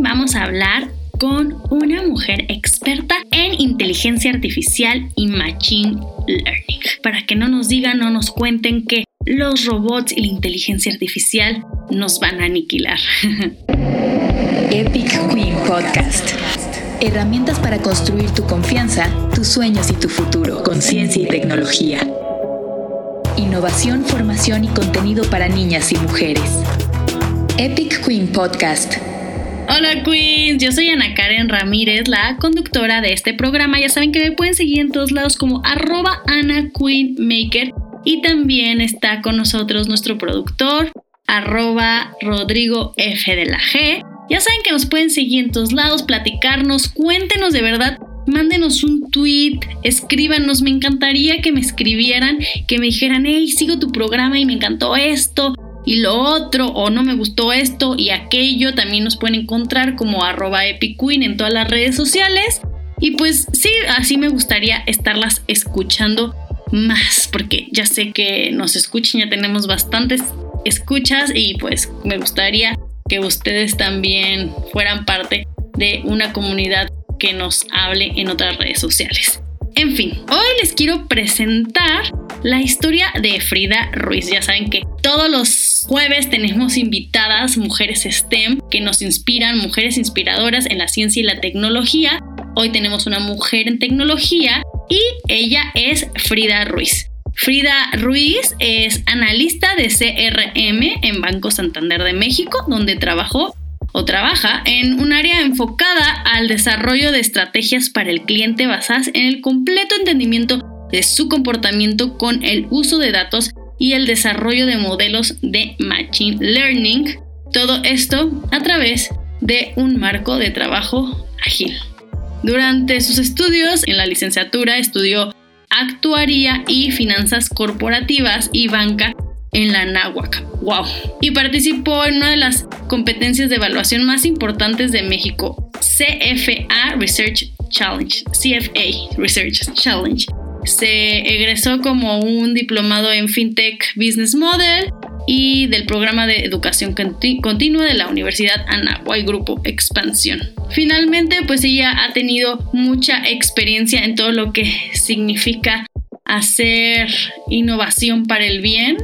vamos a hablar con una mujer experta en inteligencia artificial y machine learning. Para que no nos digan, no nos cuenten que los robots y la inteligencia artificial nos van a aniquilar. Epic Queen Podcast. Herramientas para construir tu confianza, tus sueños y tu futuro con ciencia y tecnología. Innovación, formación y contenido para niñas y mujeres. Epic Queen Podcast. Hola Queens, yo soy Ana Karen Ramírez, la conductora de este programa. Ya saben que me pueden seguir en todos lados como arroba Ana Queen Maker. Y también está con nosotros nuestro productor, arroba Rodrigo F de la G. Ya saben que nos pueden seguir en todos lados, platicarnos, cuéntenos de verdad, mándenos un tweet, escríbanos, me encantaría que me escribieran, que me dijeran, hey, sigo tu programa y me encantó esto y lo otro, o no me gustó esto y aquello, también nos pueden encontrar como arroba en todas las redes sociales. Y pues sí, así me gustaría estarlas escuchando más, porque ya sé que nos escuchen, ya tenemos bastantes escuchas y pues me gustaría que ustedes también fueran parte de una comunidad que nos hable en otras redes sociales. En fin, hoy les quiero presentar la historia de Frida Ruiz. Ya saben que todos los jueves tenemos invitadas mujeres STEM que nos inspiran, mujeres inspiradoras en la ciencia y la tecnología. Hoy tenemos una mujer en tecnología y ella es Frida Ruiz. Frida Ruiz es analista de CRM en Banco Santander de México, donde trabajó o trabaja en un área enfocada al desarrollo de estrategias para el cliente basadas en el completo entendimiento de su comportamiento con el uso de datos y el desarrollo de modelos de Machine Learning. Todo esto a través de un marco de trabajo ágil. Durante sus estudios en la licenciatura estudió actuaría y finanzas corporativas y banca en la NAWAC. ¡Wow! Y participó en una de las competencias de evaluación más importantes de México, CFA Research Challenge. CFA Research Challenge. Se egresó como un diplomado en FinTech Business Model y del programa de educación continua de la Universidad Anahuay Grupo Expansión. Finalmente, pues ella ha tenido mucha experiencia en todo lo que significa hacer innovación para el bien.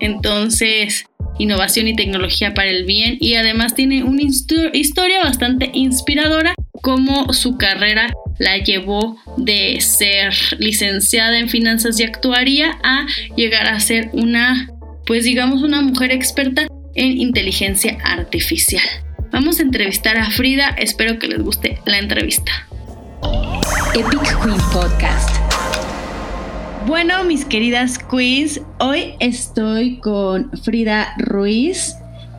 Entonces, innovación y tecnología para el bien y además tiene una historia bastante inspiradora como su carrera la llevó de ser licenciada en finanzas y actuaría a llegar a ser una pues digamos una mujer experta en inteligencia artificial. Vamos a entrevistar a Frida, espero que les guste la entrevista. Epic Queen Podcast. Bueno, mis queridas queens, hoy estoy con Frida Ruiz.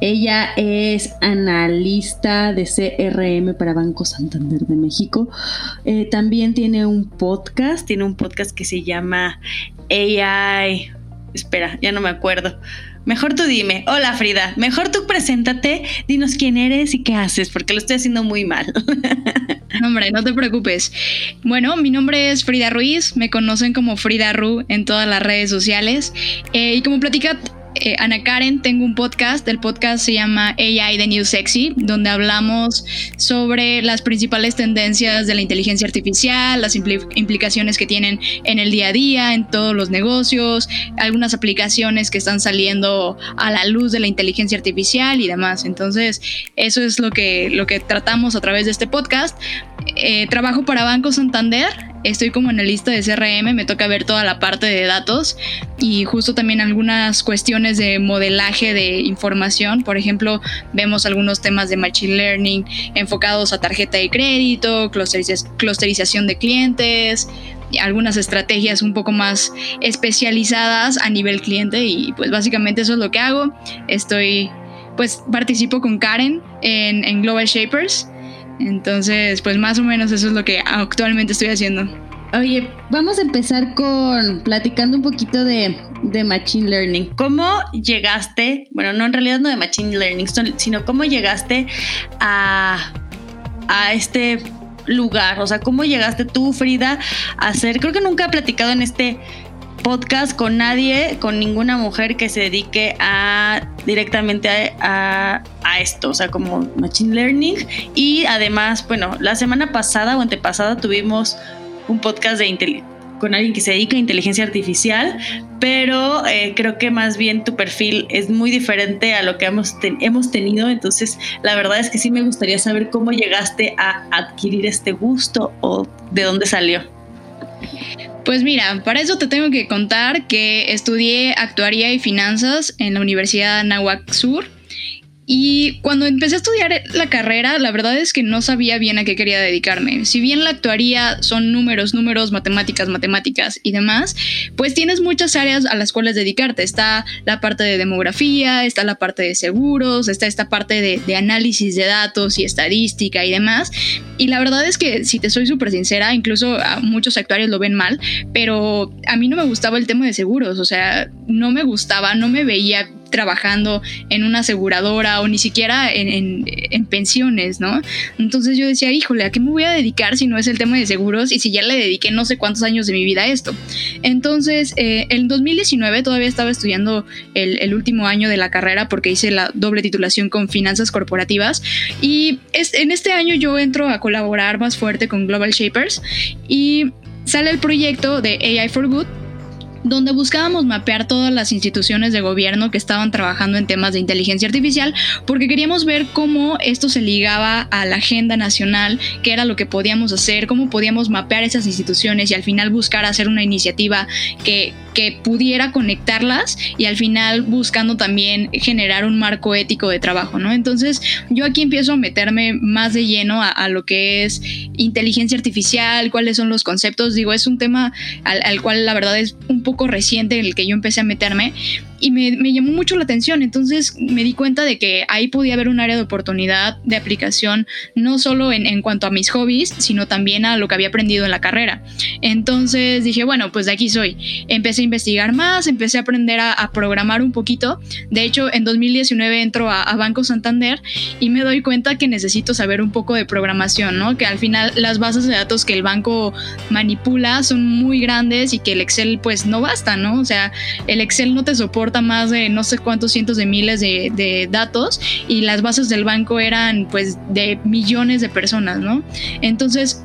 Ella es analista de CRM para Banco Santander de México. Eh, también tiene un podcast, tiene un podcast que se llama AI Espera, ya no me acuerdo. Mejor tú dime, hola Frida, mejor tú preséntate, dinos quién eres y qué haces, porque lo estoy haciendo muy mal. hombre, no te preocupes. Bueno, mi nombre es Frida Ruiz, me conocen como Frida Ru en todas las redes sociales. Eh, y como platica eh, Ana Karen, tengo un podcast. El podcast se llama AI The New Sexy, donde hablamos sobre las principales tendencias de la inteligencia artificial, las implicaciones que tienen en el día a día, en todos los negocios, algunas aplicaciones que están saliendo a la luz de la inteligencia artificial y demás. Entonces, eso es lo que, lo que tratamos a través de este podcast. Eh, trabajo para Banco Santander, estoy como en la lista de CRM, me toca ver toda la parte de datos y justo también algunas cuestiones de modelaje de información. Por ejemplo, vemos algunos temas de Machine Learning enfocados a tarjeta de crédito, clusterización de clientes, algunas estrategias un poco más especializadas a nivel cliente y pues básicamente eso es lo que hago. Estoy, pues participo con Karen en, en Global Shapers entonces, pues más o menos eso es lo que actualmente estoy haciendo. Oye, vamos a empezar con platicando un poquito de, Machine Learning. ¿Cómo llegaste, bueno, no en realidad no de Machine Learning, sino cómo llegaste a, a este lugar? O sea, ¿cómo llegaste tú, Frida, a hacer, creo que nunca he platicado en este podcast con nadie, con ninguna mujer que se dedique a directamente a, esto, o sea, como Machine Learning. Y además, bueno, la semana pasada o antepasada tuvimos un podcast de con alguien que se dedica a inteligencia artificial, pero eh, creo que más bien tu perfil es muy diferente a lo que hemos, hemos tenido, entonces la verdad es que sí me gustaría saber cómo llegaste a adquirir este gusto o de dónde salió. Pues mira, para eso te tengo que contar que estudié actuaría y finanzas en la Universidad Nahuac Sur y cuando empecé a estudiar la carrera, la verdad es que no sabía bien a qué quería dedicarme. Si bien la actuaría son números, números, matemáticas, matemáticas y demás, pues tienes muchas áreas a las cuales dedicarte. Está la parte de demografía, está la parte de seguros, está esta parte de, análisis de datos y estadística y demás. Y la verdad es que, si te soy súper sincera, incluso muchos actuarios lo ven mal, pero a mí no me gustaba el tema de seguros. O sea, no me gustaba, no me veía trabajando en una aseguradora o ni siquiera en, pensiones, ¿no? Entonces yo decía, híjole, ¿a qué me voy a dedicar si no es el tema de seguros y si ya le dediqué no sé cuántos años de mi vida a esto? Entonces, eh, en 2019 todavía estaba estudiando el, último año de la carrera porque hice la doble titulación con finanzas corporativas y en este año yo entro a colaborar más fuerte con Global Shapers y sale el proyecto de AI for Good donde buscábamos mapear todas las instituciones de gobierno que estaban trabajando en temas de inteligencia artificial, porque queríamos ver cómo esto se ligaba a la agenda nacional, qué era lo que podíamos hacer, cómo podíamos mapear esas instituciones y al final buscar hacer una iniciativa que, que pudiera conectarlas y al final buscando también generar un marco ético de trabajo, ¿no? Entonces yo aquí empiezo a meterme más de lleno a, lo que es inteligencia artificial, cuáles son los conceptos, digo, es un tema al, al cual la verdad es un poco reciente en el que yo empecé a meterme y me, llamó mucho la atención. Entonces me di cuenta de que ahí podía haber un área de oportunidad de aplicación, no solo en, en, cuanto a mis hobbies, sino también a lo que había aprendido en la carrera. Entonces dije, bueno, pues de aquí soy. Empecé a investigar más, empecé a aprender a, programar un poquito. De hecho, en 2019 entro a, a, Banco Santander y me doy cuenta que necesito saber un poco de programación, ¿no? Que al final las bases de datos que el banco manipula son muy grandes y que el Excel pues no basta, ¿no? O sea, el Excel no te soporta más de no sé cuántos cientos de miles de, datos y las bases del banco eran pues de millones de personas, ¿no? Entonces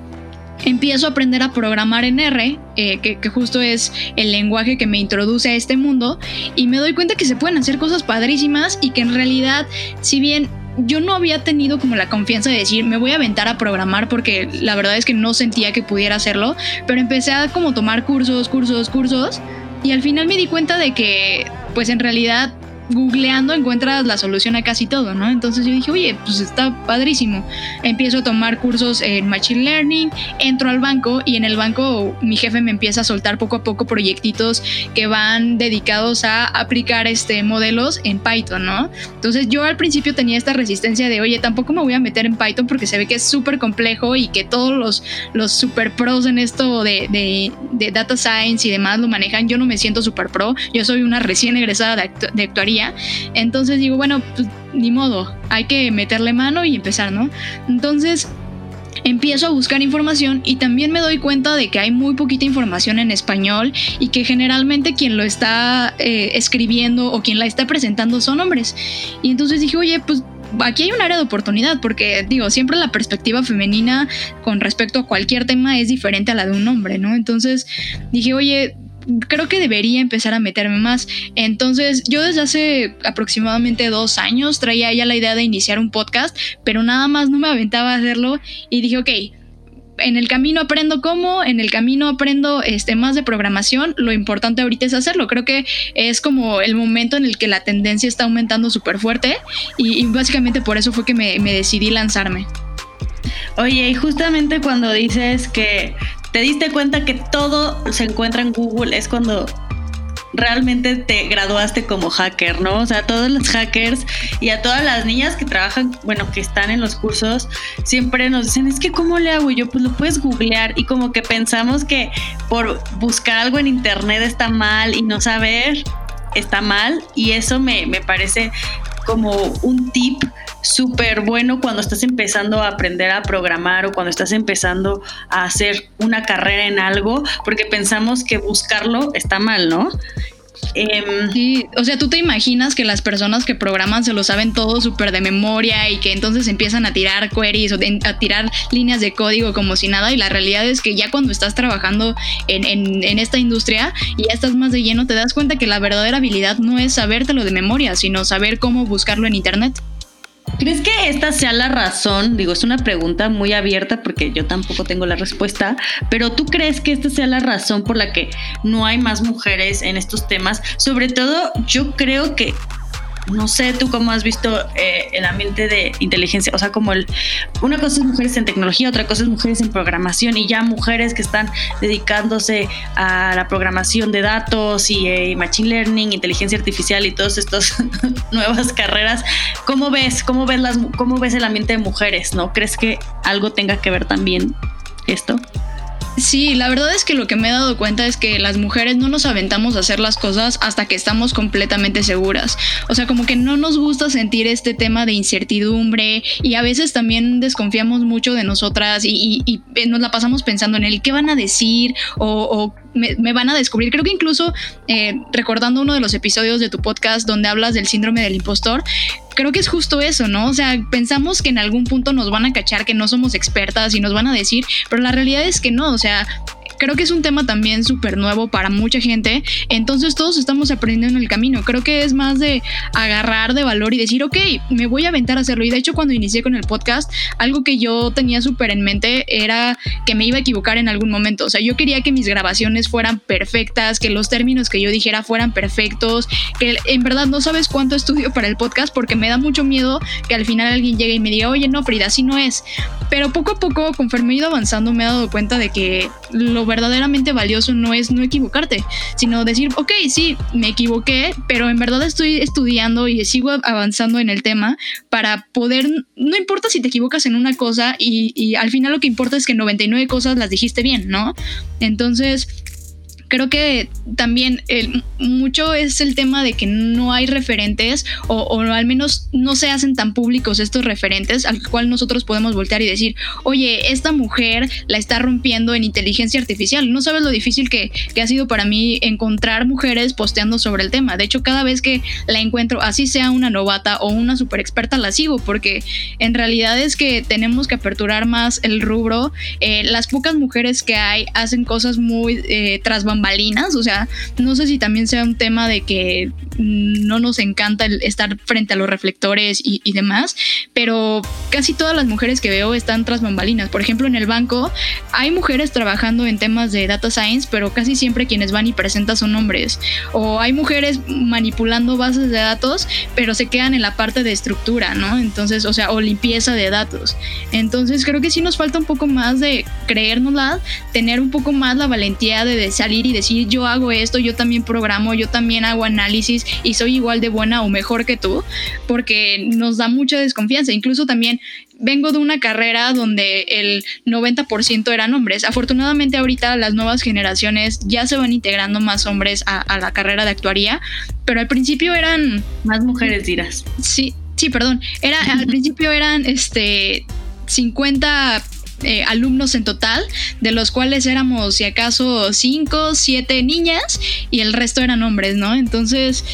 empiezo a aprender a programar en R, eh, que, que, justo es el lenguaje que me introduce a este mundo, y me doy cuenta que se pueden hacer cosas padrísimas y que en realidad, si bien yo no había tenido como la confianza de decir, me voy a aventar a programar porque la verdad es que no sentía que pudiera hacerlo, pero empecé a como tomar cursos, cursos, cursos, y al final me di cuenta de que pues en realidad googleando encuentras la solución a casi todo, ¿no? Entonces yo dije, oye, pues está padrísimo. Empiezo a tomar cursos en Machine Learning, entro al banco y en el banco mi jefe me empieza a soltar poco a poco proyectitos que van dedicados a aplicar este modelos en Python, ¿no? Entonces yo al principio tenía esta resistencia de, oye, tampoco me voy a meter en Python porque se ve que es súper complejo y que todos los, los super pros en esto de, de, de, data science y demás lo manejan. Yo no me siento super pro, yo soy una recién egresada de, de actuaría entonces digo, bueno, pues ni modo, hay que meterle mano y empezar, ¿no? Entonces empiezo a buscar información y también me doy cuenta de que hay muy poquita información en español y que generalmente quien lo está eh, escribiendo o quien la está presentando son hombres. Y entonces dije, oye, pues aquí hay un área de oportunidad porque digo, siempre la perspectiva femenina con respecto a cualquier tema es diferente a la de un hombre, ¿no? Entonces dije, oye, creo que debería empezar a meterme más. Entonces, yo desde hace aproximadamente dos años traía ya la idea de iniciar un podcast, pero nada más no me aventaba a hacerlo y dije, ok, en el camino aprendo cómo, en el camino aprendo este, más de programación, lo importante ahorita es hacerlo. Creo que es como el momento en el que la tendencia está aumentando súper fuerte y, básicamente por eso fue que me, me decidí lanzarme. Oye, y justamente cuando dices que te diste cuenta que todo se encuentra en Google, es cuando realmente te graduaste como hacker, ¿no? O sea, todos los hackers y a todas las niñas que trabajan, bueno, que están en los cursos, siempre nos dicen, es que ¿cómo le hago? Yo, pues lo puedes googlear y como que pensamos que por buscar algo en internet está mal y no saber está mal y eso me, me parece como un tip súper bueno cuando estás empezando a aprender a programar o cuando estás empezando a hacer una carrera en algo, porque pensamos que buscarlo está mal, ¿no? Em, sí, o sea, tú te imaginas que las personas que programan se lo saben todo súper de memoria y que entonces empiezan a tirar queries o a tirar líneas de código como si nada y la realidad es que ya cuando estás trabajando en, en esta industria y ya estás más de lleno te das cuenta que la verdadera habilidad no es sabértelo de memoria, sino saber cómo buscarlo en internet. ¿Crees que esta sea la razón? Digo, es una pregunta muy abierta porque yo tampoco tengo la respuesta, pero ¿tú crees que esta sea la razón por la que no hay más mujeres en estos temas? Sobre todo, yo creo que no sé tú cómo has visto eh, el ambiente de inteligencia, o sea, como el, una cosa es mujeres en tecnología, otra cosa es mujeres en programación y ya mujeres que están dedicándose a la programación de datos y eh, machine learning, inteligencia artificial y todas estas nuevas carreras. ¿Cómo ves, cómo ves las, cómo ves el ambiente de mujeres? ¿No crees que algo tenga que ver también esto? Sí, la verdad es que lo que me he dado cuenta es que las mujeres no nos aventamos a hacer las cosas hasta que estamos completamente seguras. O sea, como que no nos gusta sentir este tema de incertidumbre y a veces también desconfiamos mucho de nosotras y, nos la pasamos pensando en el qué van a decir o, me, van a descubrir. Creo que incluso eh, recordando uno de los episodios de tu podcast donde hablas del síndrome del impostor, creo que es justo eso, ¿no? O sea, pensamos que en algún punto nos van a cachar que no somos expertas y nos van a decir, pero la realidad es que no, o sea, creo que es un tema también súper nuevo para mucha gente, entonces todos estamos aprendiendo en el camino. Creo que es más de agarrar de valor y decir, ok, me voy a aventar a hacerlo. Y de hecho, cuando inicié con el podcast, algo que yo tenía súper en mente era que me iba a equivocar en algún momento. O sea, yo quería que mis grabaciones fueran perfectas, que los términos que yo dijera fueran perfectos, que en verdad no sabes cuánto estudio para el podcast porque me da mucho miedo que al final alguien llegue y me diga, oye, no, Frida, así no es. Pero poco a poco, conforme he ido avanzando, me he dado cuenta de que lo verdaderamente valioso no es no equivocarte, sino decir, ok, sí, me equivoqué, pero en verdad estoy estudiando y sigo avanzando en el tema para poder, no importa si te equivocas en una cosa y, y al final lo que importa es que 99 cosas las dijiste bien, ¿no? Entonces, creo que también mucho es el tema de que no hay referentes o, al menos no se hacen tan públicos estos referentes al cual nosotros podemos voltear y decir, oye, esta mujer la está rompiendo en inteligencia artificial. No sabes lo difícil que, que ha sido para mí encontrar mujeres posteando sobre el tema. De hecho, cada vez que la encuentro, así sea una novata o una super experta, la sigo porque en realidad es que tenemos que aperturar más el rubro. Eh, las pocas mujeres que hay hacen cosas muy eh, bambalinas, o sea, no sé si también sea un tema de que no nos encanta el estar frente a los reflectores y, demás, pero casi todas las mujeres que veo están tras bambalinas. Por ejemplo, en el banco hay mujeres trabajando en temas de data science, pero casi siempre quienes van y presentan son hombres. O hay mujeres manipulando bases de datos, pero se quedan en la parte de estructura, ¿no? Entonces, o sea, o limpieza de datos. Entonces, creo que sí nos falta un poco más de creérnosla, tener un poco más la valentía de salir y decir yo hago esto, yo también programo, yo también hago análisis y soy igual de buena o mejor que tú, porque nos da mucha desconfianza. Incluso también vengo de una carrera donde el 90% eran hombres. Afortunadamente ahorita las nuevas generaciones ya se van integrando más hombres a, la carrera de actuaría, pero al principio eran... Más mujeres dirás. Sí, sí, perdón. Era, al principio eran este 50 eh, alumnos en total, de los cuales éramos, si acaso, cinco, siete niñas y el resto eran hombres, ¿no? Entonces,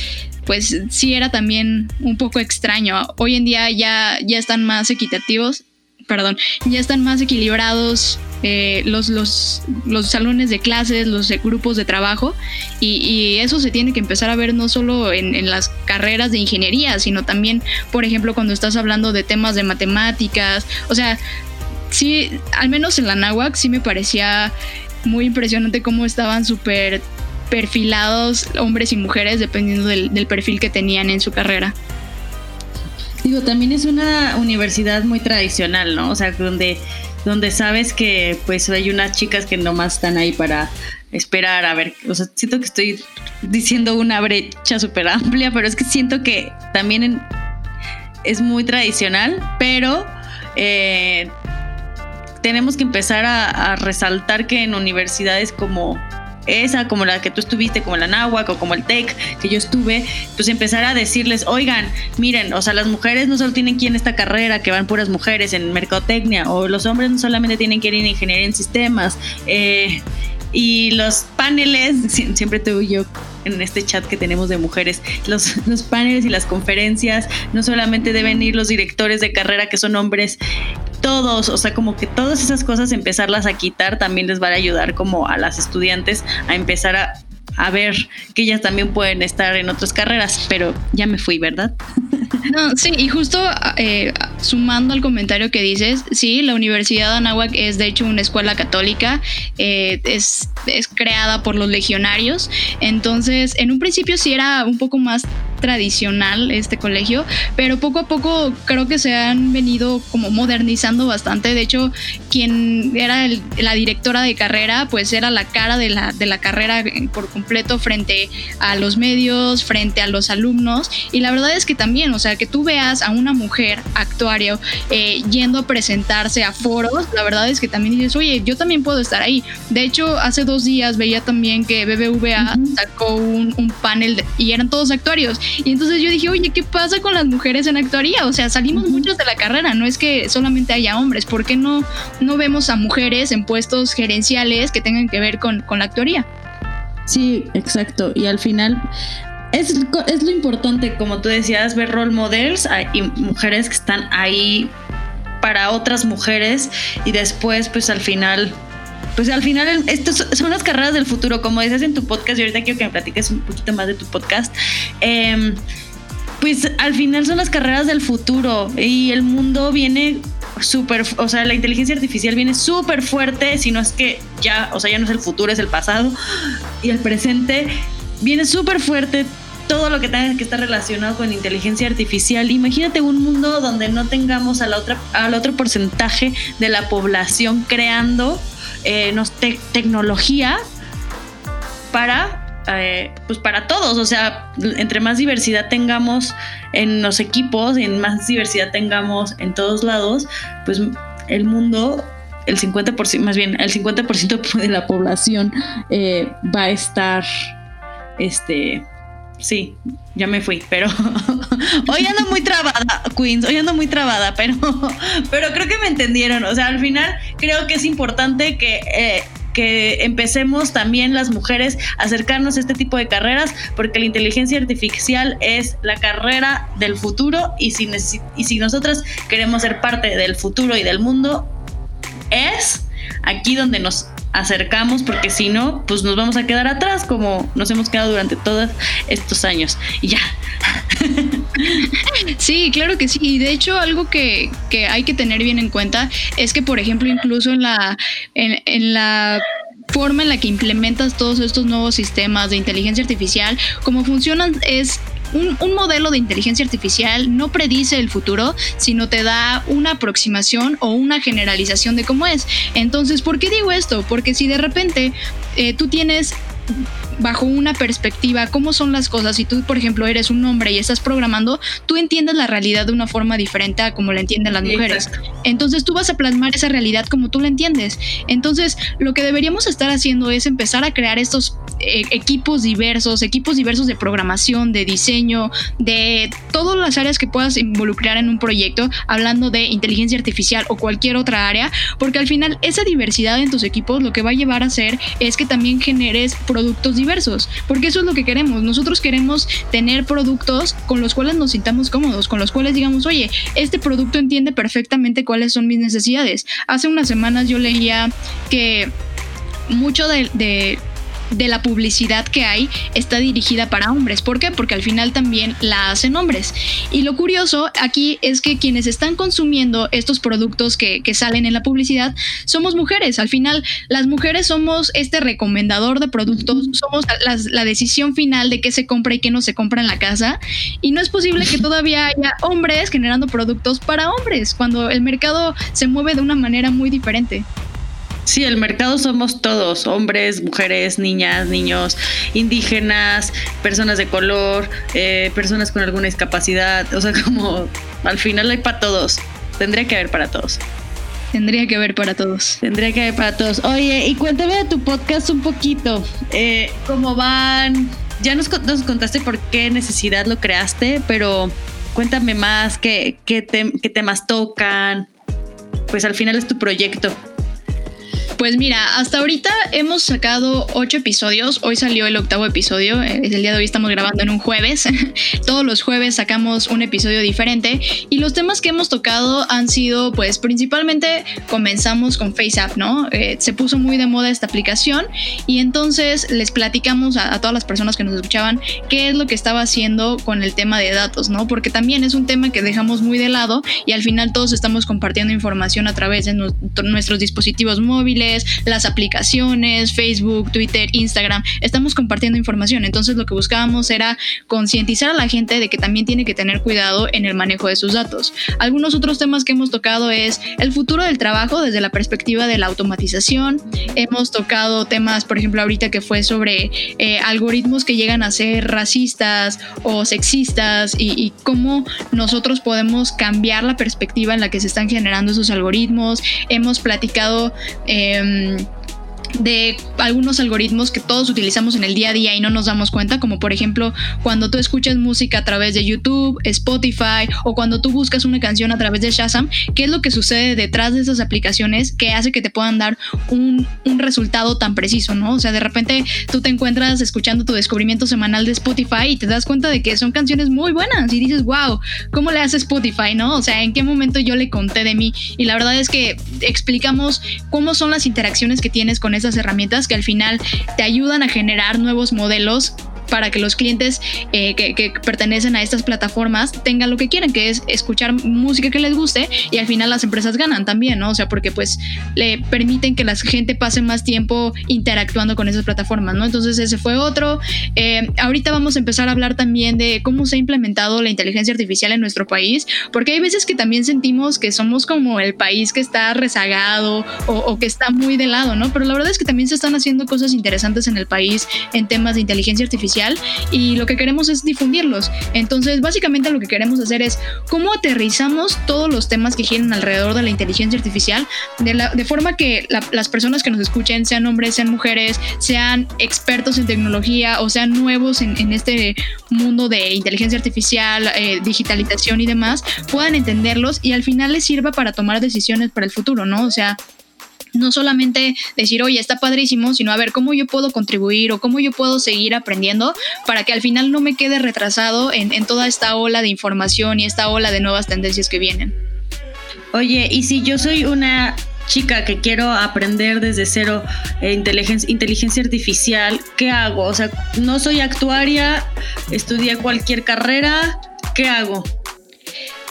pues sí era también un poco extraño. Hoy en día ya, ya están más equitativos, perdón, ya están más equilibrados eh, los, los, los, salones de clases, los grupos de trabajo, y, eso se tiene que empezar a ver no solo en, en, las carreras de ingeniería, sino también, por ejemplo, cuando estás hablando de temas de matemáticas, o sea, sí, al menos en la náhuac sí me parecía muy impresionante cómo estaban súper perfilados hombres y mujeres dependiendo del, perfil que tenían en su carrera. Digo, también es una universidad muy tradicional, ¿no? O sea, donde, donde sabes que pues hay unas chicas que nomás están ahí para esperar a ver, o sea, siento que estoy diciendo una brecha súper amplia, pero es que siento que también es muy tradicional, pero eh, tenemos que empezar a, resaltar que en universidades como esa, como la que tú estuviste, como la náhuac o como el TEC que yo estuve, pues empezar a decirles, oigan, miren, o sea, las mujeres no solo tienen que ir en esta carrera, que van puras mujeres en mercotecnia, o los hombres no solamente tienen que ir en ingeniería en sistemas, eh, y los paneles, siempre tuve yo en este chat que tenemos de mujeres, los, los paneles y las conferencias, no solamente deben ir los directores de carrera que son hombres, todos, o sea, como que todas esas cosas empezarlas a quitar también les va a ayudar como a las estudiantes a empezar a, a ver que ellas también pueden estar en otras carreras, pero ya me fui, ¿verdad? No, sí, y justo eh, sumando al comentario que dices, sí, la Universidad de Anáhuac es de hecho una escuela católica, eh, es, es creada por los legionarios, entonces en un principio sí era un poco más tradicional este colegio, pero poco a poco creo que se han venido como modernizando bastante. De hecho, quien era la directora de carrera, pues era la cara de la, de la carrera por completo frente a los medios, frente a los alumnos. Y la verdad es que también, o sea, que tú veas a una mujer actuario eh, yendo a presentarse a foros, la verdad es que también dices, oye, yo también puedo estar ahí. De hecho, hace dos días veía también que BBVA sacó un, un panel y eran todos actuarios y entonces yo dije, oye, ¿qué pasa con las mujeres en actuaría? O sea, salimos muchos de la carrera, no es que solamente haya hombres, ¿por qué no, no vemos a mujeres en puestos gerenciales que tengan que ver con, con la actuaría? Sí, exacto. Y al final es, es, lo importante, como tú decías, ver role models y mujeres que están ahí para otras mujeres y después pues al final pues al final estas son las carreras del futuro, como dices en tu podcast, y ahorita quiero que me platiques un poquito más de tu podcast. Em, pues al final son las carreras del futuro y el mundo viene súper, o sea, la inteligencia artificial viene súper fuerte, si no es que ya, o sea, ya no es el futuro, es el pasado y el presente viene súper fuerte todo lo que tenga que estar relacionado con inteligencia artificial. Imagínate un mundo donde no tengamos a la al otro porcentaje de la población creando eh, tecnología para, eh, pues para todos. O sea, entre más diversidad tengamos en los equipos, en más diversidad tengamos en todos lados, pues el mundo el 50%, más bien el 50% de la población eh, va a estar, este, sí, ya me fui, pero hoy ando muy trabada, Queens, hoy ando muy trabada, pero, pero creo que me entendieron. O sea, al final creo que es importante que... Eh, que empecemos también las mujeres a acercarnos a este tipo de carreras, porque la inteligencia artificial es la carrera del futuro y si, y si nosotras queremos ser parte del futuro y del mundo, es aquí donde nos acercamos porque si no, pues nos vamos a quedar atrás como nos hemos quedado durante todos estos años. Y ya. Sí, claro que sí. Y de hecho, algo que, que hay que tener bien en cuenta es que, por ejemplo, incluso en la, en, en la forma en la que implementas todos estos nuevos sistemas de inteligencia artificial, como funcionan es un, modelo de inteligencia artificial no predice el futuro, sino te da una aproximación o una generalización de cómo es. Entonces, ¿por qué digo esto? Porque si de repente eh, tú tienes bajo una perspectiva cómo son las cosas. Si tú, por ejemplo, eres un hombre y estás programando, tú entiendes la realidad de una forma diferente a como la entienden las mujeres. Entonces tú vas a plasmar esa realidad como tú la entiendes. Entonces, lo que deberíamos estar haciendo es empezar a crear estos eh, equipos diversos, equipos diversos de programación, de diseño, de todas las áreas que puedas involucrar en un proyecto, hablando de inteligencia artificial o cualquier otra área, porque al final esa diversidad en tus equipos lo que va a llevar a hacer es que también generes productos diversos, porque eso es lo que queremos. Nosotros queremos tener productos con los cuales nos sintamos cómodos, con los cuales digamos, oye, este producto entiende perfectamente cuáles son mis necesidades. Hace unas semanas yo leía que mucho de la publicidad que hay está dirigida para hombres. ¿Por qué? Porque al final también la hacen hombres. Y lo curioso aquí es que quienes están consumiendo estos productos que, salen en la publicidad somos mujeres. Al final, las mujeres somos este recomendador de productos, somos la, decisión final de qué se compra y qué no se compra en la casa. Y no es posible que todavía haya hombres generando productos para hombres cuando el mercado se mueve de una manera muy diferente. Sí, el mercado somos todos, hombres, mujeres, niñas, niños, indígenas, personas de color, eh, personas con alguna discapacidad, o sea, como al final hay para todos, tendría que haber para todos. Tendría que haber para todos. Tendría que haber para todos. Oye, y cuéntame de tu podcast un poquito. Eh, ¿Cómo van? Ya nos, nos, contaste por qué necesidad lo creaste, pero cuéntame más, qué, qué, qué temas tocan. Pues al final es tu proyecto. Pues mira, hasta ahorita hemos sacado ocho episodios. Hoy salió el octavo episodio. Eh, el día de hoy estamos grabando en un jueves. Todos los jueves sacamos un episodio diferente. Y los temas que hemos tocado han sido, pues, principalmente comenzamos con FaceApp, ¿no? Eh, se puso muy de moda esta aplicación. Y entonces les platicamos a, todas las personas que nos escuchaban qué es lo que estaba haciendo con el tema de datos, ¿no? Porque también es un tema que dejamos muy de lado y al final todos estamos compartiendo información a través de nuestros dispositivos móviles las aplicaciones, Facebook, Twitter, Instagram, estamos compartiendo información. Entonces lo que buscábamos era concientizar a la gente de que también tiene que tener cuidado en el manejo de sus datos. Algunos otros temas que hemos tocado es el futuro del trabajo desde la perspectiva de la automatización. Hemos tocado temas, por ejemplo, ahorita que fue sobre eh, algoritmos que llegan a ser racistas o sexistas y, cómo nosotros podemos cambiar la perspectiva en la que se están generando esos algoritmos. Hemos platicado eh, Eh, de algunos algoritmos que todos utilizamos en el día a día y no nos damos cuenta, como por ejemplo cuando tú escuchas música a través de YouTube, Spotify o cuando tú buscas una canción a través de Shazam, ¿qué es lo que sucede detrás de esas aplicaciones que hace que te puedan dar un, un resultado tan preciso, ¿no? O sea, de repente tú te encuentras escuchando tu descubrimiento semanal de Spotify y te das cuenta de que son canciones muy buenas y dices, wow, ¿cómo le hace Spotify, no? O sea, ¿en qué momento yo le conté de mí? Y la verdad es que explicamos cómo son las interacciones que tienes con esas herramientas que al final te ayudan a generar nuevos modelos para que los clientes eh, que, pertenecen a estas plataformas tengan lo que quieren, que es escuchar música que les guste y al final las empresas ganan también, ¿no? O sea, porque pues le permiten que la gente pase más tiempo interactuando con esas plataformas, ¿no? Entonces ese fue otro. Eh, ahorita vamos a empezar a hablar también de cómo se ha implementado la inteligencia artificial en nuestro país, porque hay veces que también sentimos que somos como el país que está rezagado o, o que está muy de lado, ¿no? Pero la verdad es que también se están haciendo cosas interesantes en el país en temas de inteligencia artificial y lo que queremos es difundirlos. Entonces, básicamente lo que queremos hacer es cómo aterrizamos todos los temas que giran alrededor de la inteligencia artificial de, la, de forma que las personas que nos escuchen, sean hombres, sean mujeres, sean expertos en tecnología o sean nuevos en, este mundo de inteligencia artificial, eh, digitalización y demás, puedan entenderlos y al final les sirva para tomar decisiones para el futuro, ¿no? O sea, no solamente decir, oye, está padrísimo, sino a ver cómo yo puedo contribuir o cómo yo puedo seguir aprendiendo para que al final no me quede retrasado en, toda esta ola de información y esta ola de nuevas tendencias que vienen. Oye, y si yo soy una chica que quiero aprender desde cero eh, inteligencia, inteligencia artificial, ¿qué hago? O sea, no soy actuaria, estudié cualquier carrera, ¿qué hago?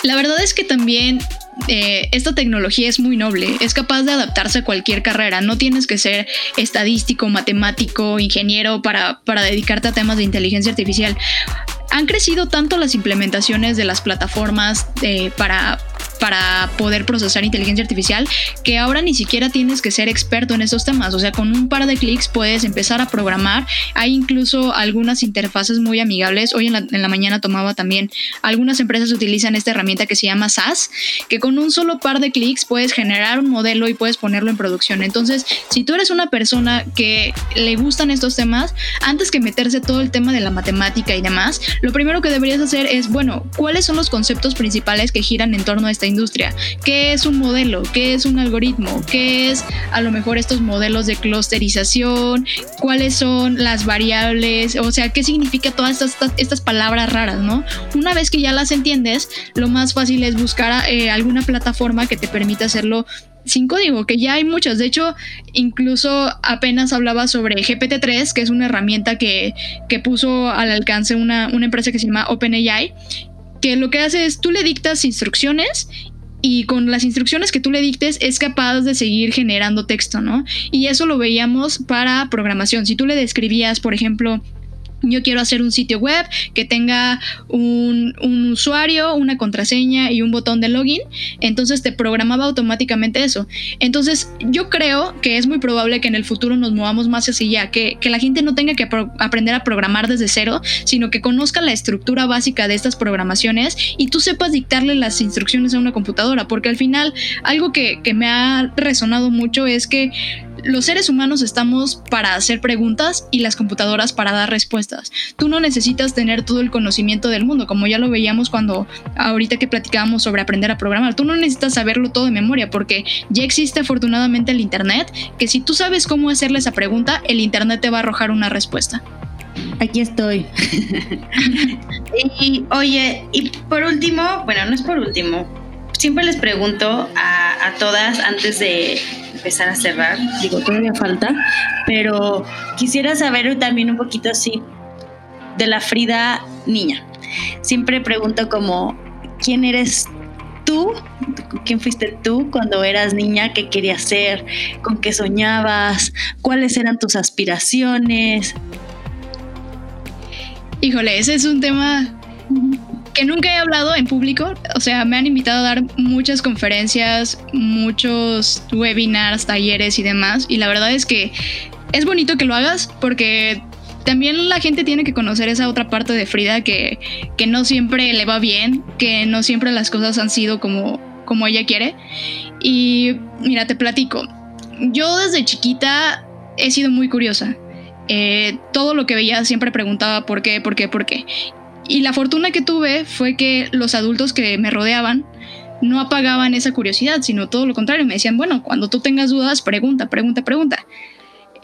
La verdad es que también eh, esta tecnología es muy noble, es capaz de adaptarse a cualquier carrera, no tienes que ser estadístico, matemático, ingeniero para, para dedicarte a temas de inteligencia artificial. Han crecido tanto las implementaciones de las plataformas eh, para para poder procesar inteligencia artificial que ahora ni siquiera tienes que ser experto en esos temas. O sea, con un par de clics puedes empezar a programar. Hay incluso algunas interfaces muy amigables. Hoy en la, mañana tomaba también, algunas empresas utilizan esta herramienta que se llama SAS, que con un solo par de clics puedes generar un modelo y puedes ponerlo en producción. Entonces, si tú eres una persona que le gustan estos temas, antes que meterse todo el tema de la matemática y demás, lo primero que deberías hacer es, bueno, ¿cuáles son los conceptos principales que giran en torno a esta industria. ¿Qué es un modelo? ¿Qué es un algoritmo? ¿Qué es a lo mejor estos modelos de clusterización? ¿Cuáles son las variables? O sea, ¿qué significa todas estas, estas palabras raras, no? Una vez que ya las entiendes, lo más fácil es buscar eh, alguna plataforma que te permita hacerlo sin código, que ya hay muchas. De hecho, incluso apenas hablaba sobre GPT-3, que es una herramienta que, que puso al alcance una, una, empresa que se llama OpenAI que lo que hace es tú le dictas instrucciones y con las instrucciones que tú le dictes es capaz de seguir generando texto, ¿no? Y eso lo veíamos para programación. Si tú le describías, por ejemplo, yo quiero hacer un sitio web que tenga un, usuario, una contraseña y un botón de login. Entonces te programaba automáticamente eso. Entonces yo creo que es muy probable que en el futuro nos movamos más hacia allá, que, que la gente no tenga que aprender a programar desde cero, sino que conozca la estructura básica de estas programaciones y tú sepas dictarle las instrucciones a una computadora. Porque al final algo que, que me ha resonado mucho es que los seres humanos estamos para hacer preguntas y las computadoras para dar respuestas. Tú no necesitas tener todo el conocimiento del mundo, como ya lo veíamos cuando ahorita que platicábamos sobre aprender a programar. Tú no necesitas saberlo todo de memoria porque ya existe afortunadamente el Internet, que si tú sabes cómo hacerle esa pregunta, el Internet te va a arrojar una respuesta. Aquí estoy. y oye, y por último, bueno, no es por último, siempre les pregunto a, a todas antes de empezar a cerrar, digo, todavía falta, pero quisiera saber también un poquito así de la Frida niña. Siempre pregunto como, ¿quién eres tú? ¿Quién fuiste tú cuando eras niña? ¿Qué querías ser? ¿Con qué soñabas? ¿Cuáles eran tus aspiraciones? Híjole, ese es un tema que nunca he hablado en público. O sea, me han invitado a dar muchas conferencias, muchos webinars, talleres y demás. Y la verdad es que es bonito que lo hagas porque también la gente tiene que conocer esa otra parte de Frida que, que no siempre le va bien, que no siempre las cosas han sido como, como ella quiere. Y mira, te platico. Yo desde chiquita he sido muy curiosa. Eh, todo lo que veía siempre preguntaba por qué, por qué, por qué. Y la fortuna que tuve fue que los adultos que me rodeaban no apagaban esa curiosidad, sino todo lo contrario, me decían, bueno, cuando tú tengas dudas, pregunta, pregunta, pregunta.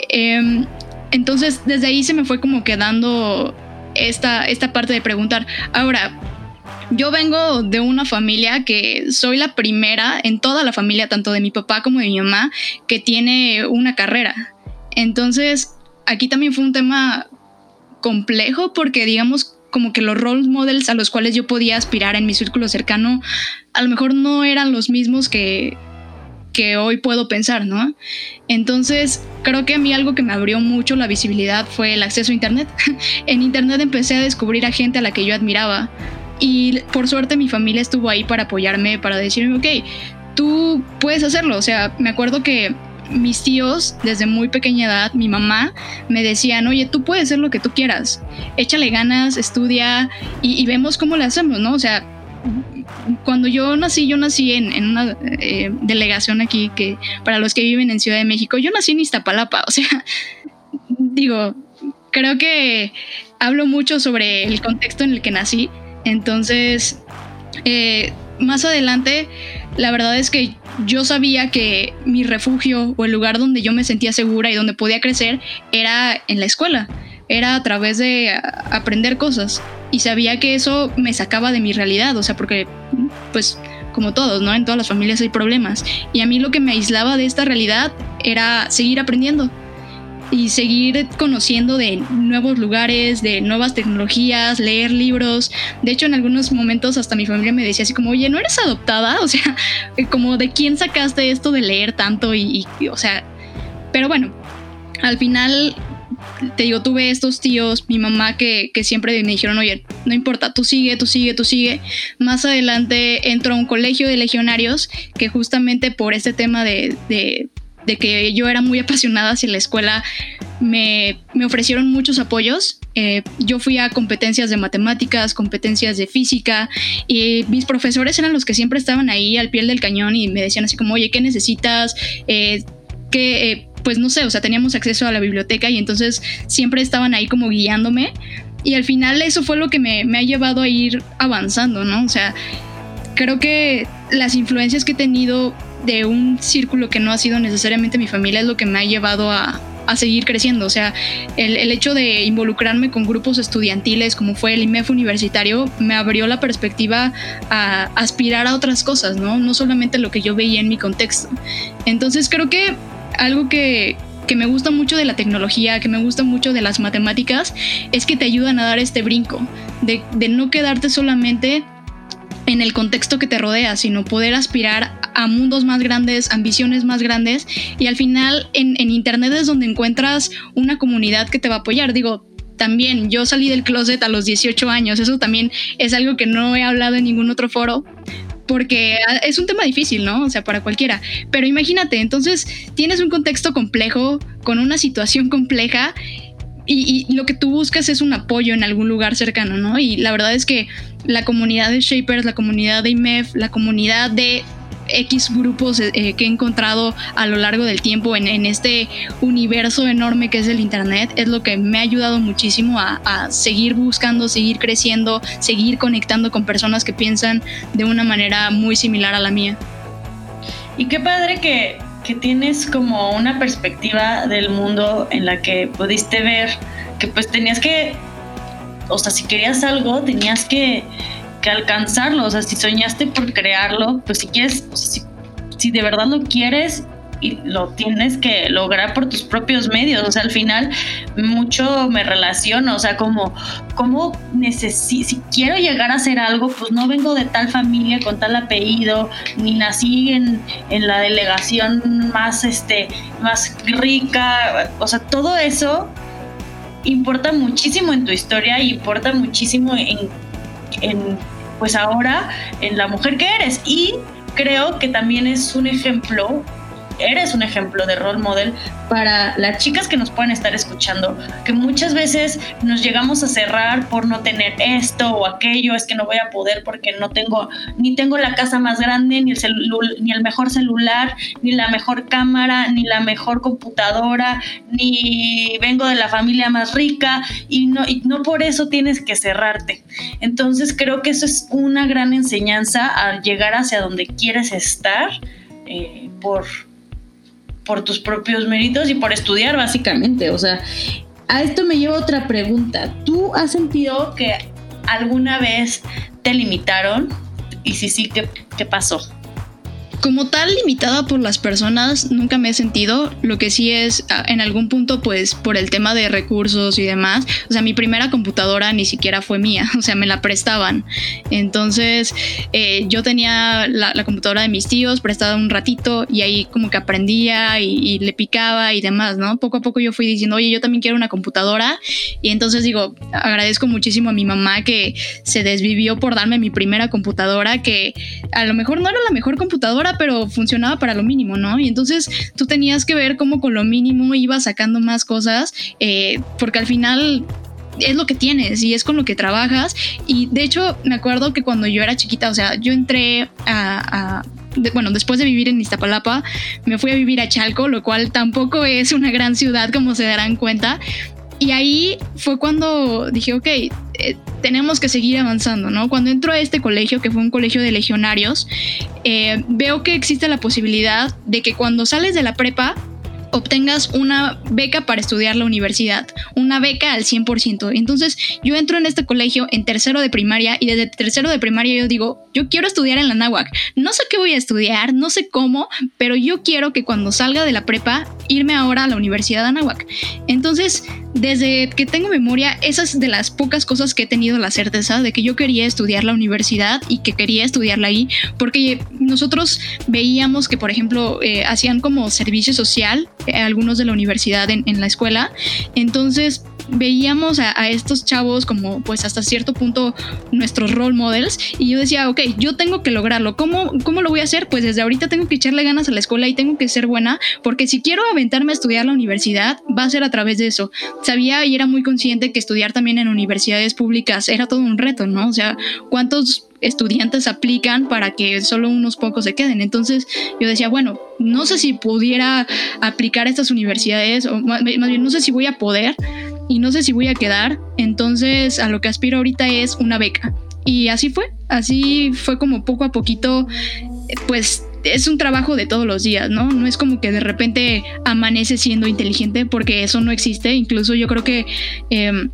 Em, entonces, desde ahí se me fue como quedando esta, esta parte de preguntar. Ahora, yo vengo de una familia que soy la primera en toda la familia, tanto de mi papá como de mi mamá, que tiene una carrera. Entonces, aquí también fue un tema complejo porque, digamos, como que los role models a los cuales yo podía aspirar en mi círculo cercano a lo mejor no eran los mismos que, que hoy puedo pensar, ¿no? Entonces, creo que a mí algo que me abrió mucho la visibilidad fue el acceso a Internet. en Internet empecé a descubrir a gente a la que yo admiraba y por suerte mi familia estuvo ahí para apoyarme, para decirme, ok, tú puedes hacerlo. O sea, me acuerdo que mis tíos, desde muy pequeña edad, mi mamá, me decían, oye, tú puedes hacer lo que tú quieras, échale ganas, estudia y, vemos cómo le hacemos, ¿no? O sea, cuando yo nací, yo nací en, una eh, delegación aquí que para los que viven en Ciudad de México, yo nací en Iztapalapa, o sea, digo, creo que hablo mucho sobre el contexto en el que nací, entonces, eh, más adelante, la verdad es que yo sabía que mi refugio o el lugar donde yo me sentía segura y donde podía crecer era en la escuela, era a través de aprender cosas. Y sabía que eso me sacaba de mi realidad, o sea, porque pues como todos, ¿no? En todas las familias hay problemas. Y a mí lo que me aislaba de esta realidad era seguir aprendiendo y seguir conociendo de nuevos lugares, de nuevas tecnologías, leer libros. De hecho, en algunos momentos hasta mi familia me decía así como, oye, ¿no eres adoptada? O sea, como de quién sacaste esto de leer tanto y, o sea, pero bueno, al final te digo, tuve estos tíos, mi mamá que, que, siempre me dijeron, oye, no importa, tú sigue, tú sigue, tú sigue. Más adelante entro a un colegio de legionarios que justamente por este tema de de que yo era muy apasionada hacia la escuela, me, ofrecieron muchos apoyos. Eh, yo fui a competencias de matemáticas, competencias de física y mis profesores eran los que siempre estaban ahí al pie del cañón y me decían así como, oye, ¿qué necesitas? Eh, ¿Qué, eh, pues no sé, o sea, teníamos acceso a la biblioteca y entonces siempre estaban ahí como guiándome y al final eso fue lo que me, me ha llevado a ir avanzando, ¿no? O sea, creo que las influencias que he tenido de un círculo que no ha sido necesariamente mi familia es lo que me ha llevado a, seguir creciendo. O sea, el, hecho de involucrarme con grupos estudiantiles como fue el IMEF universitario me abrió la perspectiva a aspirar a otras cosas, ¿no? No solamente lo que yo veía en mi contexto. Entonces creo que algo que, me gusta mucho de la tecnología, que me gusta mucho de las matemáticas, es que te ayudan a dar este brinco, de, de no quedarte solamente en el contexto que te rodea, sino poder aspirar a mundos más grandes, ambiciones más grandes y al final en, Internet es donde encuentras una comunidad que te va a apoyar. Digo, también yo salí del closet a los 18 años, eso también es algo que no he hablado en ningún otro foro, porque es un tema difícil, ¿no? O sea, para cualquiera. Pero imagínate, entonces tienes un contexto complejo, con una situación compleja. Y, lo que tú buscas es un apoyo en algún lugar cercano, ¿no? Y la verdad es que la comunidad de Shapers, la comunidad de IMEF, la comunidad de X grupos eh, eh, que he encontrado a lo largo del tiempo en, este universo enorme que es el Internet es lo que me ha ayudado muchísimo a, seguir buscando, seguir creciendo, seguir conectando con personas que piensan de una manera muy similar a la mía. Y qué padre que, que tienes como una perspectiva del mundo en la que pudiste ver que pues tenías que, o sea, si querías algo, tenías que que alcanzarlo. O sea, si soñaste por crearlo, pues si quieres, si, de verdad lo quieres y lo tienes que lograr por tus propios medios. O sea, al final mucho me relaciono, o sea, como, como si quiero llegar a hacer algo, pues no vengo de tal familia con tal apellido, ni nací en, en la delegación más, este, más rica. O sea, todo eso importa muchísimo en tu historia, importa muchísimo en pues ahora en la mujer que eres y creo que también es un ejemplo eres un ejemplo de role model para las chicas que nos pueden estar escuchando, que muchas veces nos llegamos a cerrar por no tener esto o aquello, es que no voy a poder porque no tengo, ni tengo la casa más grande, ni el, ni el mejor celular, ni la mejor cámara, ni la mejor computadora, ni vengo de la familia más rica y no, y no por eso tienes que cerrarte. Entonces creo que eso es una gran enseñanza al llegar hacia donde quieres estar. Eh, por, por tus propios méritos y por estudiar básicamente. O sea, a esto me lleva otra pregunta. ¿Tú has sentido que alguna vez te limitaron? Y si sí, ¿qué, qué pasó? Como tal, limitada por las personas, nunca me he sentido. Lo que sí es, ah, en algún punto, pues por el tema de recursos y demás. O sea, mi primera computadora ni siquiera fue mía, o sea, me la prestaban. Entonces, eh, yo tenía la, computadora de mis tíos prestada un ratito y ahí como que aprendía y, le picaba y demás, ¿no? Poco a poco yo fui diciendo, oye, yo también quiero una computadora. Y entonces digo, agradezco muchísimo a mi mamá que se desvivió por darme mi primera computadora, que a lo mejor no era la mejor computadora pero funcionaba para lo mínimo, ¿no? Y entonces tú tenías que ver cómo con lo mínimo ibas sacando más cosas, eh, porque al final es lo que tienes y es con lo que trabajas. Y de hecho, me acuerdo que cuando yo era chiquita, o sea, yo entré a, bueno, después de vivir en Iztapalapa, me fui a vivir a Chalco, lo cual tampoco es una gran ciudad, como se darán cuenta. Y ahí fue cuando dije, ok, eh, tenemos que seguir avanzando, ¿no? Cuando entro a este colegio, que fue un colegio de legionarios, eh, veo que existe la posibilidad de que cuando sales de la prepa obtengas una beca para estudiar la universidad, una beca al 100%. Entonces yo entro en este colegio en tercero de primaria y desde tercero de primaria yo digo, yo quiero estudiar en la náhuac. No sé qué voy a estudiar, no sé cómo, pero yo quiero que cuando salga de la prepa irme ahora a la Universidad de Anáhuac. Entonces, desde que tengo memoria, esa es de las pocas cosas que he tenido la certeza de que yo quería estudiar la universidad y que quería estudiarla ahí, porque nosotros veíamos que, por ejemplo, eh, hacían como servicio social algunos de la universidad en, en la escuela. Entonces, veíamos a, estos chavos como pues hasta cierto punto nuestros role models y yo decía, ok, yo tengo que lograrlo. ¿Cómo, ¿Cómo lo voy a hacer? Pues desde ahorita tengo que echarle ganas a la escuela y tengo que ser buena porque si quiero aventarme a estudiar la universidad va a ser a través de eso. Sabía y era muy consciente que estudiar también en universidades públicas era todo un reto, ¿no? O sea, ¿cuántos estudiantes aplican para que solo unos pocos se queden. Entonces yo decía, bueno, no sé si pudiera aplicar a estas universidades, o más bien no sé si voy a poder, y no sé si voy a quedar. Entonces a lo que aspiro ahorita es una beca. Y así fue, así fue como poco a poquito, pues es un trabajo de todos los días, ¿no? No es como que de repente amanece siendo inteligente porque eso no existe. Incluso yo creo que... Em,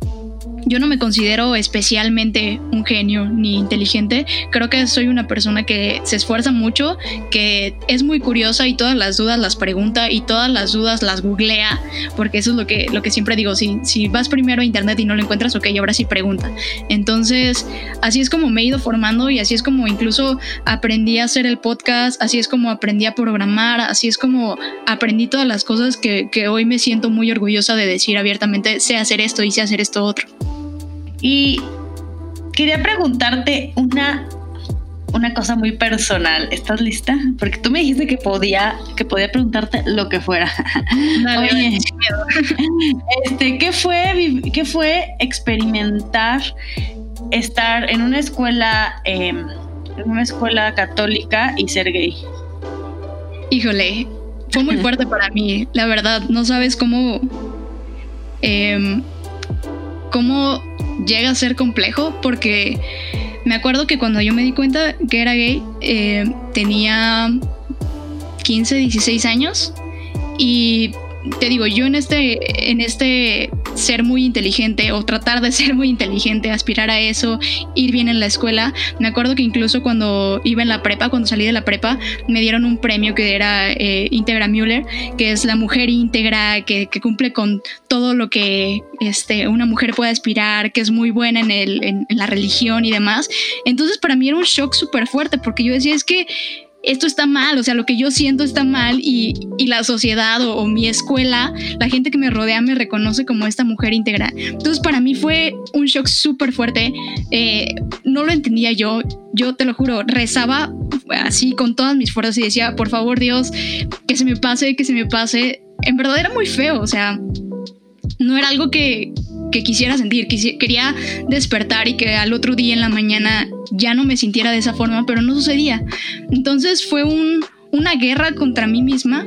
yo no me considero especialmente un genio ni inteligente. Creo que soy una persona que se esfuerza mucho, que es muy curiosa y todas las dudas las pregunta y todas las dudas las googlea, porque eso es lo que, lo que siempre digo. Si, si vas primero a internet y no lo encuentras, ok, ahora sí pregunta. Entonces, así es como me he ido formando y así es como incluso aprendí a hacer el podcast, así es como aprendí a programar, así es como aprendí todas las cosas que, que hoy me siento muy orgullosa de decir abiertamente, sé hacer esto y sé hacer esto otro. Y quería preguntarte una, una cosa muy personal. ¿Estás lista? Porque tú me dijiste que podía, que podía preguntarte lo que fuera. Oye, este, ¿qué fue, ¿qué fue experimentar estar en una escuela, em, en una escuela católica y ser gay? Híjole, fue muy fuerte para mí, la verdad. No sabes cómo. Eh, cómo llega a ser complejo porque me acuerdo que cuando yo me di cuenta que era gay eh, tenía 15, 16 años y te digo, yo en este, en este ser muy inteligente o tratar de ser muy inteligente, aspirar a eso, ir bien en la escuela, me acuerdo que incluso cuando iba en la prepa, cuando salí de la prepa, me dieron un premio que era eh, Integra Müller, que es la mujer íntegra, que, cumple con todo lo que este, una mujer puede aspirar, que es muy buena en, el, en la religión y demás. Entonces para mí era un shock súper fuerte porque yo decía, es que esto está mal, o sea, lo que yo siento está mal y, la sociedad o, mi escuela, la gente que me rodea me reconoce como esta mujer íntegra. Entonces para mí fue un shock súper fuerte, eh, no lo entendía yo, yo te lo juro, rezaba así con todas mis fuerzas y decía, por favor Dios, que se me pase, que se me pase. En verdad era muy feo, o sea, no era algo que, que quisiera sentir. quería despertar y que al otro día en la mañana ya no me sintiera de esa forma, pero no sucedía. Entonces fue una guerra contra mí misma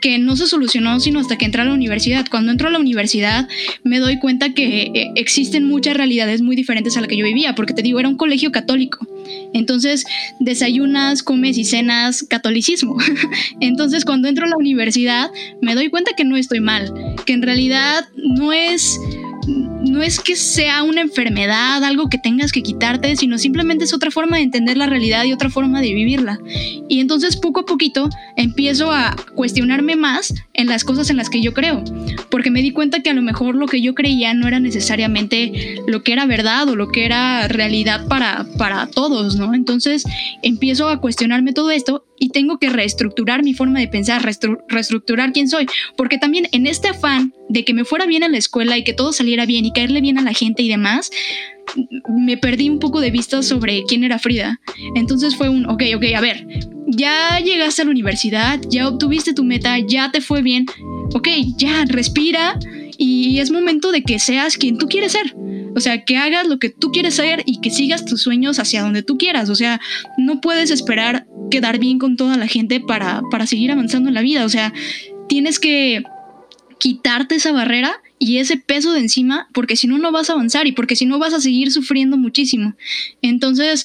que no se solucionó sino hasta que entré a la universidad. Cuando entro a la universidad me doy cuenta que eh, existen muchas realidades muy diferentes a la que yo vivía, porque te digo, era un colegio católico. Entonces, desayunas, comes y cenas catolicismo. Entonces, cuando entro a la universidad, me doy cuenta que no estoy mal, que en realidad no es no es que sea una enfermedad, algo que tengas que quitarte, sino simplemente es otra forma de entender la realidad y otra forma de vivirla. Y entonces poco a poquito empiezo a cuestionarme más en las cosas en las que yo creo, porque me di cuenta que a lo mejor lo que yo creía no era necesariamente lo que era verdad o lo que era realidad para, para todos, ¿no? Entonces empiezo a cuestionarme todo esto y tengo que reestructurar mi forma de pensar, reestructurar quién soy, porque también en este afán de que me fuera bien en la escuela y que todo saliera bien caerle bien a la gente y demás, me perdí un poco de vista sobre quién era Frida. Entonces fue un, ok, ok, a ver, ya llegaste a la universidad, ya obtuviste tu meta, ya te fue bien, ok, ya respira y es momento de que seas quien tú quieres ser. O sea, que hagas lo que tú quieres ser y que sigas tus sueños hacia donde tú quieras. O sea, no puedes esperar quedar bien con toda la gente para, para seguir avanzando en la vida. O sea, tienes que quitarte esa barrera y ese peso de encima, porque si no, no vas a avanzar y porque si no, vas a seguir sufriendo muchísimo. Entonces,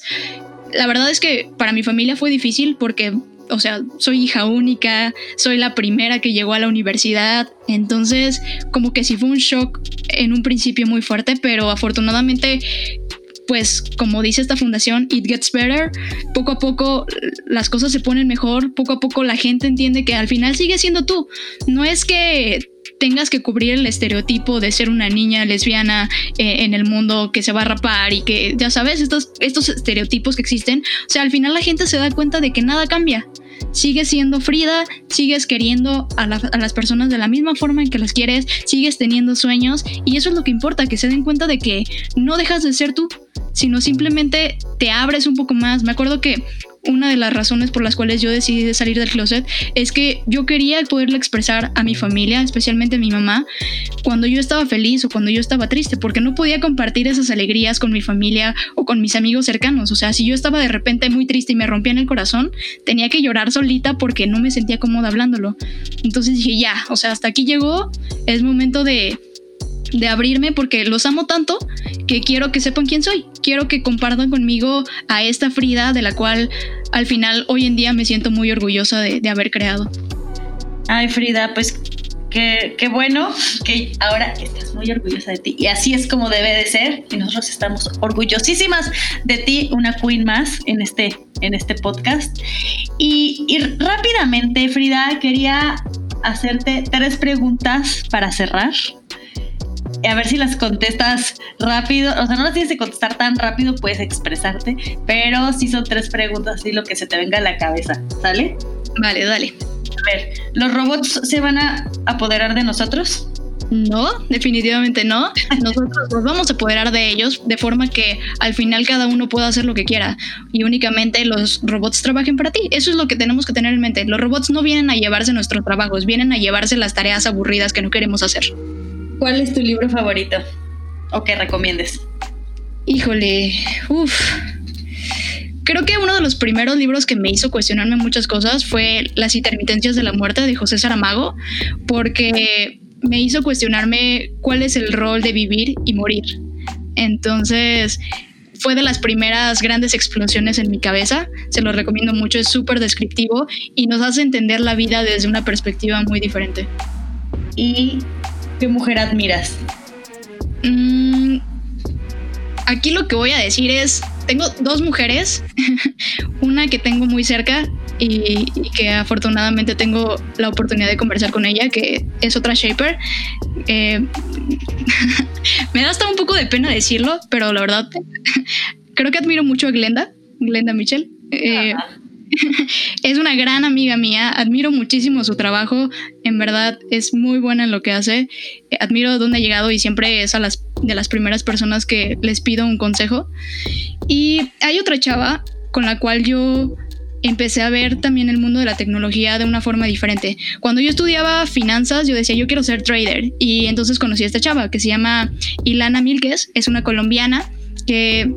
la verdad es que para mi familia fue difícil porque o sea, soy hija única, soy la primera que llegó a la universidad, entonces como que sí fue un shock en un principio muy fuerte, pero afortunadamente pues como dice esta fundación, It Gets Better, poco a poco las cosas se ponen mejor, poco a poco la gente entiende que al final sigue siendo tú. No es que tengas que cubrir el estereotipo de ser una niña lesbiana eh, en el mundo que se va a rapar y que, ya sabes, estos, estos estereotipos que existen. O sea, al final la gente se da cuenta de que nada cambia. Sigues siendo Frida, sigues queriendo a, a, las personas de la misma forma en que las quieres, sigues teniendo sueños y eso es lo que importa, que se den cuenta de que no dejas de ser tú, sino simplemente te abres un poco más. Me acuerdo que una de las razones por las cuales yo decidí salir del closet es que yo quería poderle expresar a mi familia, especialmente a mi mamá, cuando yo estaba feliz o cuando yo estaba triste, porque no podía compartir esas alegrías con mi familia o con mis amigos cercanos. O sea, si yo estaba de repente muy triste y me rompía en el corazón, tenía que llorar solita porque no me sentía cómoda hablándolo. Entonces dije, ya, o sea, hasta aquí llegó, es momento de de abrirme porque los amo tanto que quiero que sepan quién soy. Quiero que compartan conmigo a esta Frida de la cual al final hoy en día me siento muy orgullosa de, haber creado. Ay, Frida, pues qué bueno que ahora estás muy orgullosa de ti. Y así es como debe de ser. Y nosotros estamos orgullosísimas de ti, una queen más en este, en este podcast. Y, y rápidamente, Frida, quería hacerte tres preguntas para cerrar a ver si las contestas rápido. O sea, no las tienes que contestar tan rápido, puedes expresarte, pero sí son tres preguntas, así lo que se te venga a la cabeza, ¿sale? Vale, dale. A ver, ¿los robots se van a apoderar de nosotros? No, definitivamente no. Nosotros nos vamos a apoderar de ellos de forma que al final cada uno pueda hacer lo que quiera y únicamente los robots trabajen para ti. Eso es lo que tenemos que tener en mente. Los robots no vienen a llevarse nuestros trabajos, vienen a llevarse las tareas aburridas que no queremos hacer. ¿Cuál es tu libro favorito o que recomiendes? Híjole, uff. Creo que uno de los primeros libros que me hizo cuestionarme muchas cosas fue Las intermitencias de la muerte de José Saramago, porque me hizo cuestionarme cuál es el rol de vivir y morir. Entonces, fue de las primeras grandes explosiones en mi cabeza. Se lo recomiendo mucho, es súper descriptivo y nos hace entender la vida desde una perspectiva muy diferente. ¿Y ¿Qué mujer admiras? Mm, aquí lo que voy a decir es, tengo dos mujeres, una que tengo muy cerca y, que afortunadamente tengo la oportunidad de conversar con ella, que es otra shaper. Eh, me da hasta un poco de pena decirlo, pero la verdad, creo que admiro mucho a Glenda, Glenda Mitchell. Eh, es una gran amiga mía, admiro muchísimo su trabajo, en verdad es muy buena en lo que hace, admiro dónde ha llegado y siempre es a las, de las primeras personas que les pido un consejo. Y hay otra chava con la cual yo empecé a ver también el mundo de la tecnología de una forma diferente. Cuando yo estudiaba finanzas, yo decía, yo quiero ser trader. Y entonces conocí a esta chava que se llama Ilana Milques, es una colombiana que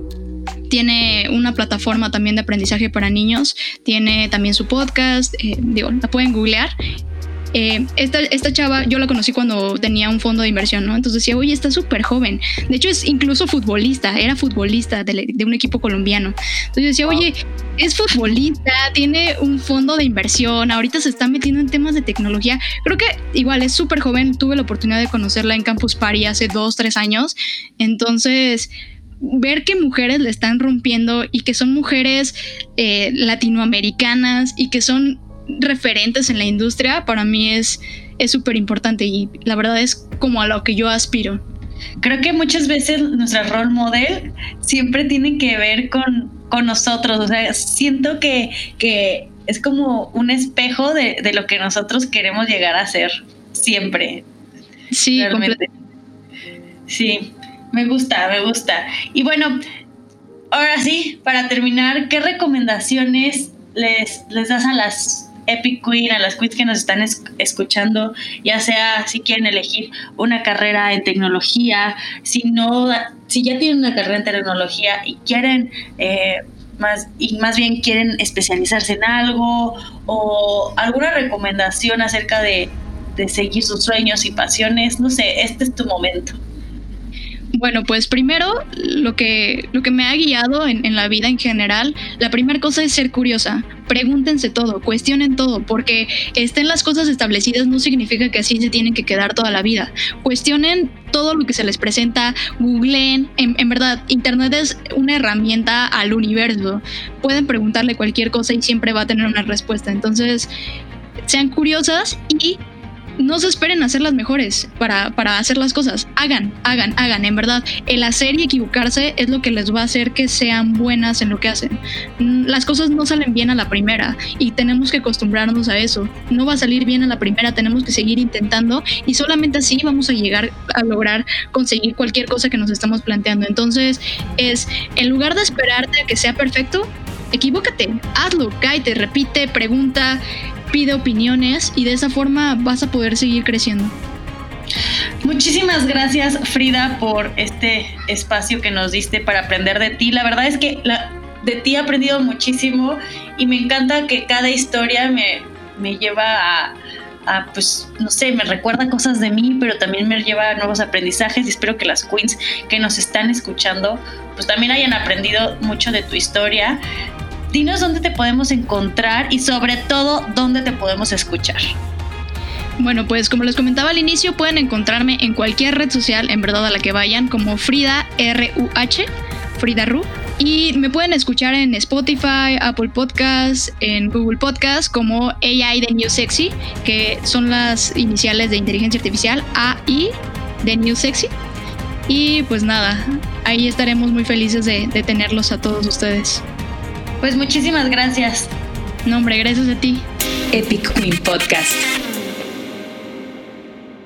tiene una plataforma también de aprendizaje para niños, tiene también su podcast, eh, digo, la pueden googlear. Eh, esta, esta, chava yo la conocí cuando tenía un fondo de inversión, ¿no? Entonces decía, oye, está súper joven. De hecho, es incluso futbolista, era futbolista de, de, un equipo colombiano. Entonces decía, oye, es futbolista, tiene un fondo de inversión, ahorita se está metiendo en temas de tecnología. Creo que igual es súper joven, tuve la oportunidad de conocerla en Campus Party hace dos, tres años. Entonces, ver que mujeres le están rompiendo y que son mujeres eh, latinoamericanas y que son referentes en la industria, para mí es súper importante y la verdad es como a lo que yo aspiro. Creo que muchas veces nuestra role model siempre tiene que ver con, con nosotros, o sea, siento que, que es como un espejo de, de, lo que nosotros queremos llegar a ser, siempre. Sí, completamente. Sí. Me gusta, me gusta. Y bueno, ahora sí, para terminar, ¿qué recomendaciones les, les das a las Epic Queen, a las queens que nos están escuchando, ya sea si quieren elegir una carrera en tecnología, si no, si ya tienen una carrera en tecnología y quieren eh, más y más bien quieren especializarse en algo o alguna recomendación acerca de, de seguir sus sueños y pasiones, no sé, este es tu momento. Bueno, pues primero lo que, lo que me ha guiado en, la vida en general, la primera cosa es ser curiosa. Pregúntense todo, cuestionen todo, porque estén las cosas establecidas no significa que así se tienen que quedar toda la vida. Cuestionen todo lo que se les presenta, googleen, en, en verdad, Internet es una herramienta al universo. Pueden preguntarle cualquier cosa y siempre va a tener una respuesta. Entonces, sean curiosas y no se esperen a ser las mejores para, para, hacer las cosas. Hagan, hagan, hagan. En verdad, el hacer y equivocarse es lo que les va a hacer que sean buenas en lo que hacen. Mm, las cosas no salen bien a la primera y tenemos que acostumbrarnos a eso. No va a salir bien a la primera, tenemos que seguir intentando y solamente así vamos a llegar a lograr conseguir cualquier cosa que nos estamos planteando. Entonces, es en lugar de esperarte a que sea perfecto, equivócate, hazlo, cáete, repite, pregunta, pide opiniones y de esa forma vas a poder seguir creciendo. Muchísimas gracias Frida por este espacio que nos diste para aprender de ti. La verdad es que de ti he aprendido muchísimo y me encanta que cada historia me, me lleva a, pues, no sé, me recuerda cosas de mí, pero también me lleva a nuevos aprendizajes y espero que las queens que nos están escuchando, pues también hayan aprendido mucho de tu historia dinos dónde te podemos encontrar y sobre todo dónde te podemos escuchar. Bueno, pues como les comentaba al inicio, pueden encontrarme en cualquier red social, en verdad a la que vayan, como Frida R-U-H, Frida Ru. Y me pueden escuchar en Spotify, Apple Podcasts, en Google Podcasts como AI de New Sexy, que son las iniciales de inteligencia artificial, AI de New Sexy. Y pues nada, ahí estaremos muy felices de, de tenerlos a todos ustedes. Pues muchísimas gracias. No, hombre, gracias a ti. Epic Queen Podcast.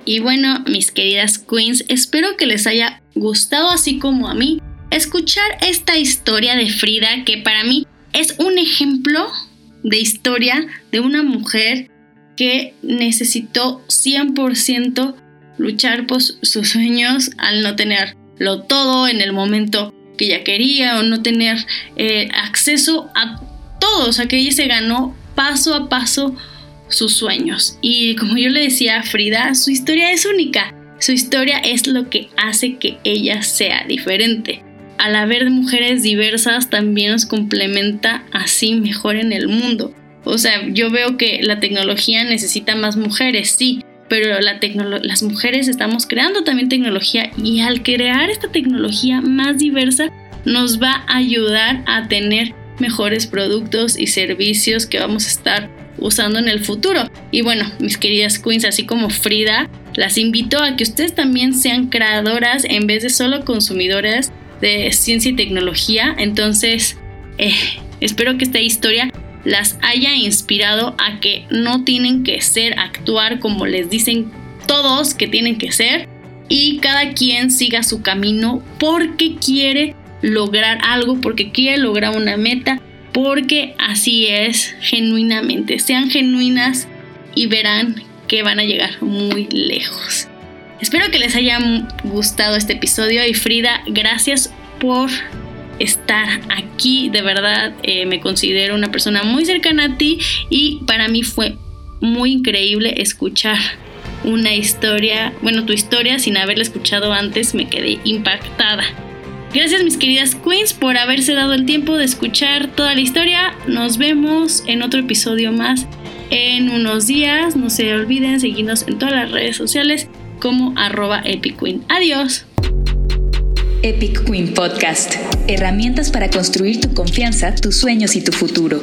Y bueno, mis queridas queens, espero que les haya gustado así como a mí escuchar esta historia de Frida que para mí es un ejemplo de historia de una mujer que necesitó 100% luchar por sus sueños al no tenerlo todo en el momento que ella quería o no tener eh, acceso a todo, o sea que ella se ganó paso a paso sus sueños. Y como yo le decía a Frida, su historia es única. Su historia es lo que hace que ella sea diferente. Al haber mujeres diversas también nos complementa así mejor en el mundo. O sea, yo veo que la tecnología necesita más mujeres, sí, pero la las mujeres estamos creando también tecnología y al crear esta tecnología más diversa nos va a ayudar a tener mejores productos y servicios que vamos a estar usando en el futuro. Y bueno, mis queridas queens, así como Frida, las invito a que ustedes también sean creadoras en vez de solo consumidoras de ciencia y tecnología. Entonces, eh, espero que esta historia las haya inspirado a que no tienen que ser, actuar como les dicen todos que tienen que ser y cada quien siga su camino porque quiere lograr algo, porque quiere lograr una meta, porque así es genuinamente. Sean genuinas y verán que van a llegar muy lejos. Espero que les haya gustado este episodio y Frida, gracias por estar aquí. De verdad, eh, me considero una persona muy cercana a ti y para mí fue muy increíble escuchar una historia, bueno, tu historia sin haberla escuchado antes, me quedé impactada. Gracias mis queridas queens por haberse dado el tiempo de escuchar toda la historia. Nos vemos en otro episodio más en unos días. No se olviden seguirnos en todas las redes sociales como arroba Epic Queen. Adiós. Epic Queen Podcast. Herramientas para construir tu confianza, tus sueños y tu futuro.